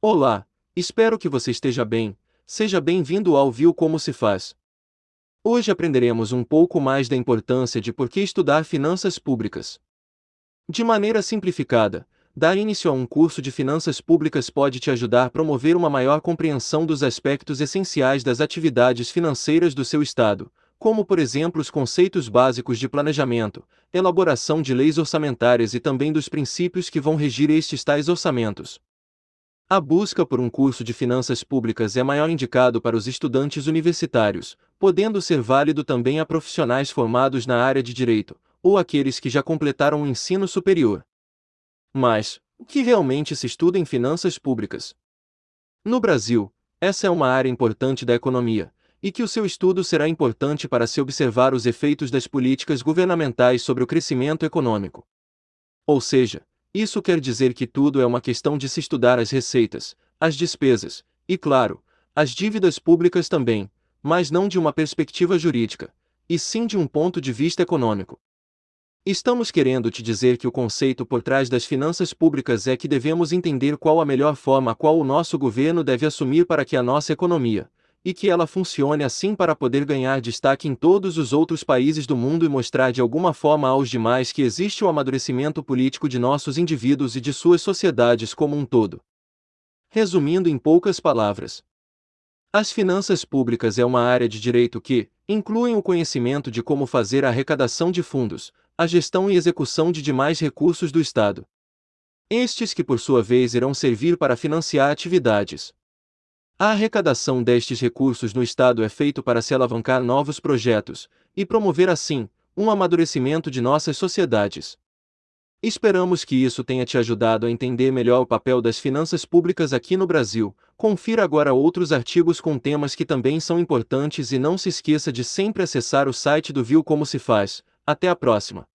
Olá, espero que você esteja bem. Seja bem-vindo ao Viu Como Se Faz. Hoje aprenderemos um pouco mais da importância de por que estudar finanças públicas. De maneira simplificada, dar início a um curso de finanças públicas pode te ajudar a promover uma maior compreensão dos aspectos essenciais das atividades financeiras do seu Estado, como por exemplo os conceitos básicos de planejamento, elaboração de leis orçamentárias e também dos princípios que vão regir estes tais orçamentos. A busca por um curso de finanças públicas é maior indicado para os estudantes universitários, podendo ser válido também a profissionais formados na área de direito, ou aqueles que já completaram o ensino superior. Mas, o que realmente se estuda em finanças públicas? No Brasil, essa é uma área importante da economia, e que o seu estudo será importante para se observar os efeitos das políticas governamentais sobre o crescimento econômico. Ou seja, isso quer dizer que tudo é uma questão de se estudar as receitas, as despesas, e claro, as dívidas públicas também, mas não de uma perspectiva jurídica, e sim de um ponto de vista econômico. Estamos querendo te dizer que o conceito por trás das finanças públicas é que devemos entender qual a melhor forma a qual o nosso governo deve assumir para que a nossa economia, e que ela funcione assim para poder ganhar destaque em todos os outros países do mundo e mostrar de alguma forma aos demais que existe o amadurecimento político de nossos indivíduos e de suas sociedades como um todo. Resumindo em poucas palavras, as finanças públicas é uma área de direito que incluem o conhecimento de como fazer a arrecadação de fundos, a gestão e execução de demais recursos do Estado. Estes que por sua vez irão servir para financiar atividades, a arrecadação destes recursos no Estado é feito para se alavancar novos projetos e promover assim um amadurecimento de nossas sociedades. Esperamos que isso tenha te ajudado a entender melhor o papel das finanças públicas aqui no Brasil. Confira agora outros artigos com temas que também são importantes e não se esqueça de sempre acessar o site do Viu Como Se Faz. Até a próxima!